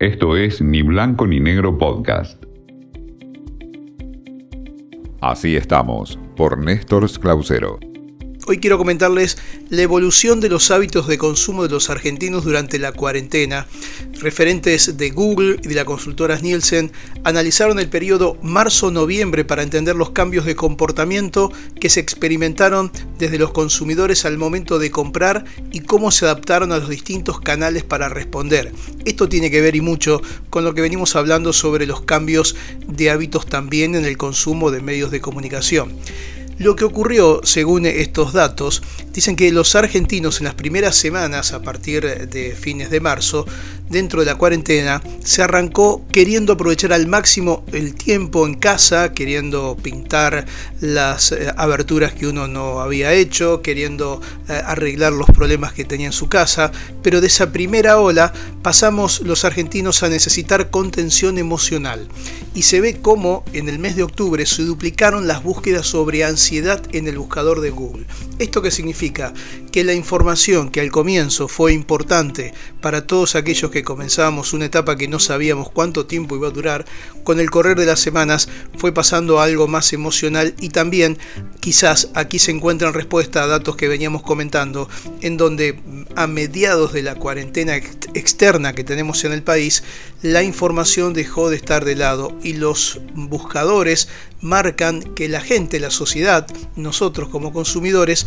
Esto es Ni Blanco ni Negro Podcast. Así estamos, por Néstor Clausero. Hoy quiero comentarles la evolución de los hábitos de consumo de los argentinos durante la cuarentena. Referentes de Google y de la consultora Nielsen analizaron el periodo marzo-noviembre para entender los cambios de comportamiento que se experimentaron desde los consumidores al momento de comprar y cómo se adaptaron a los distintos canales para responder. Esto tiene que ver y mucho con lo que venimos hablando sobre los cambios de hábitos también en el consumo de medios de comunicación. Lo que ocurrió, según estos datos, dicen que los argentinos en las primeras semanas, a partir de fines de marzo, dentro de la cuarentena, se arrancó queriendo aprovechar al máximo el tiempo en casa, queriendo pintar las eh, aberturas que uno no había hecho, queriendo eh, arreglar los problemas que tenía en su casa, pero de esa primera ola pasamos los argentinos a necesitar contención emocional. Y se ve cómo en el mes de octubre se duplicaron las búsquedas sobre ansiedad en el buscador de Google. ¿Esto qué significa? Que la información que al comienzo fue importante para todos aquellos que comenzábamos una etapa que no sabíamos cuánto tiempo iba a durar, con el correr de las semanas fue pasando a algo más emocional y también quizás aquí se encuentran respuesta a datos que veníamos comentando, en donde a mediados de la cuarentena externa que tenemos en el país, la información dejó de estar de lado y los buscadores marcan que la gente, la sociedad, nosotros como consumidores,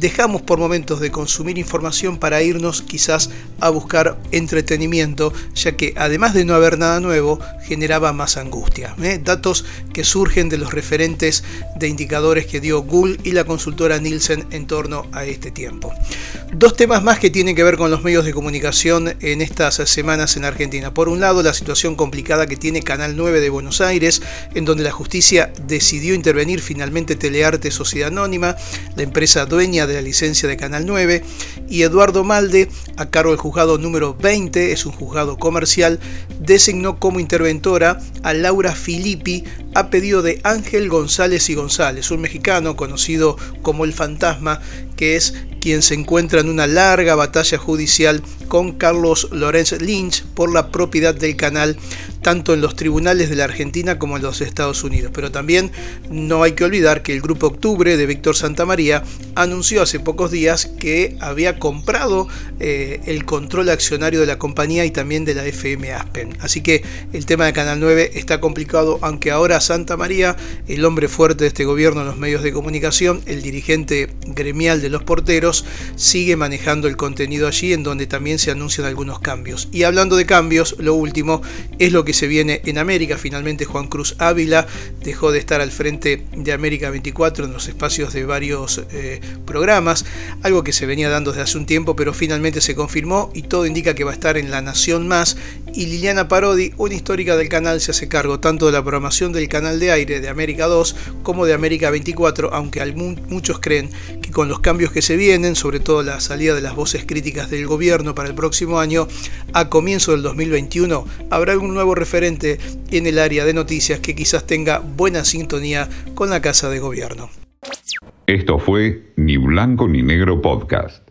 dejamos por momentos de consumir información para irnos quizás a buscar entretenimiento, ya que además de no haber nada nuevo, generaba más angustia. ¿eh? Datos que surgen de los referentes de indicadores que dio Google y la consultora Nielsen en torno a este tiempo. Dos temas más que tienen que ver con los medios de comunicación en estas semanas en Argentina. Por un lado, la situación complicada que tiene Canal 9 de Buenos Aires, en donde la justicia decidió intervenir finalmente Telearte Sociedad Anónima, la empresa dueña de la licencia de Canal 9, y Eduardo Malde, a cargo del juzgado número 20, es un juzgado comercial, designó como interventora a Laura Filippi a pedido de Ángel González y González, un mexicano conocido como el fantasma, que es quien se encuentra en una larga batalla judicial con Carlos Lorenz Lynch por la propiedad del canal tanto en los tribunales de la Argentina como en los Estados Unidos. Pero también no hay que olvidar que el Grupo Octubre de Víctor Santamaría anunció hace pocos días que había comprado eh, el control accionario de la compañía y también de la FM Aspen. Así que el tema de Canal 9 está complicado, aunque ahora Santa María, el hombre fuerte de este gobierno en los medios de comunicación, el dirigente gremial de los porteros, sigue manejando el contenido allí en donde también se anuncian algunos cambios. Y hablando de cambios, lo último es lo que se viene en América. Finalmente Juan Cruz Ávila dejó de estar al frente de América 24 en los espacios de varios eh, programas, algo que se venía dando desde hace un tiempo, pero finalmente se confirmó y todo indica que va a estar en La Nación Más. Y Liliana Parodi, una histórica del canal, se hace cargo tanto de la programación del canal de aire de América 2 como de América 24, aunque muchos creen que con los cambios que se vienen, sobre todo la salida de las voces críticas del gobierno para el próximo año, a comienzo del 2021 habrá algún nuevo referente en el área de noticias que quizás tenga buena sintonía con la Casa de Gobierno. Esto fue Ni Blanco ni Negro Podcast.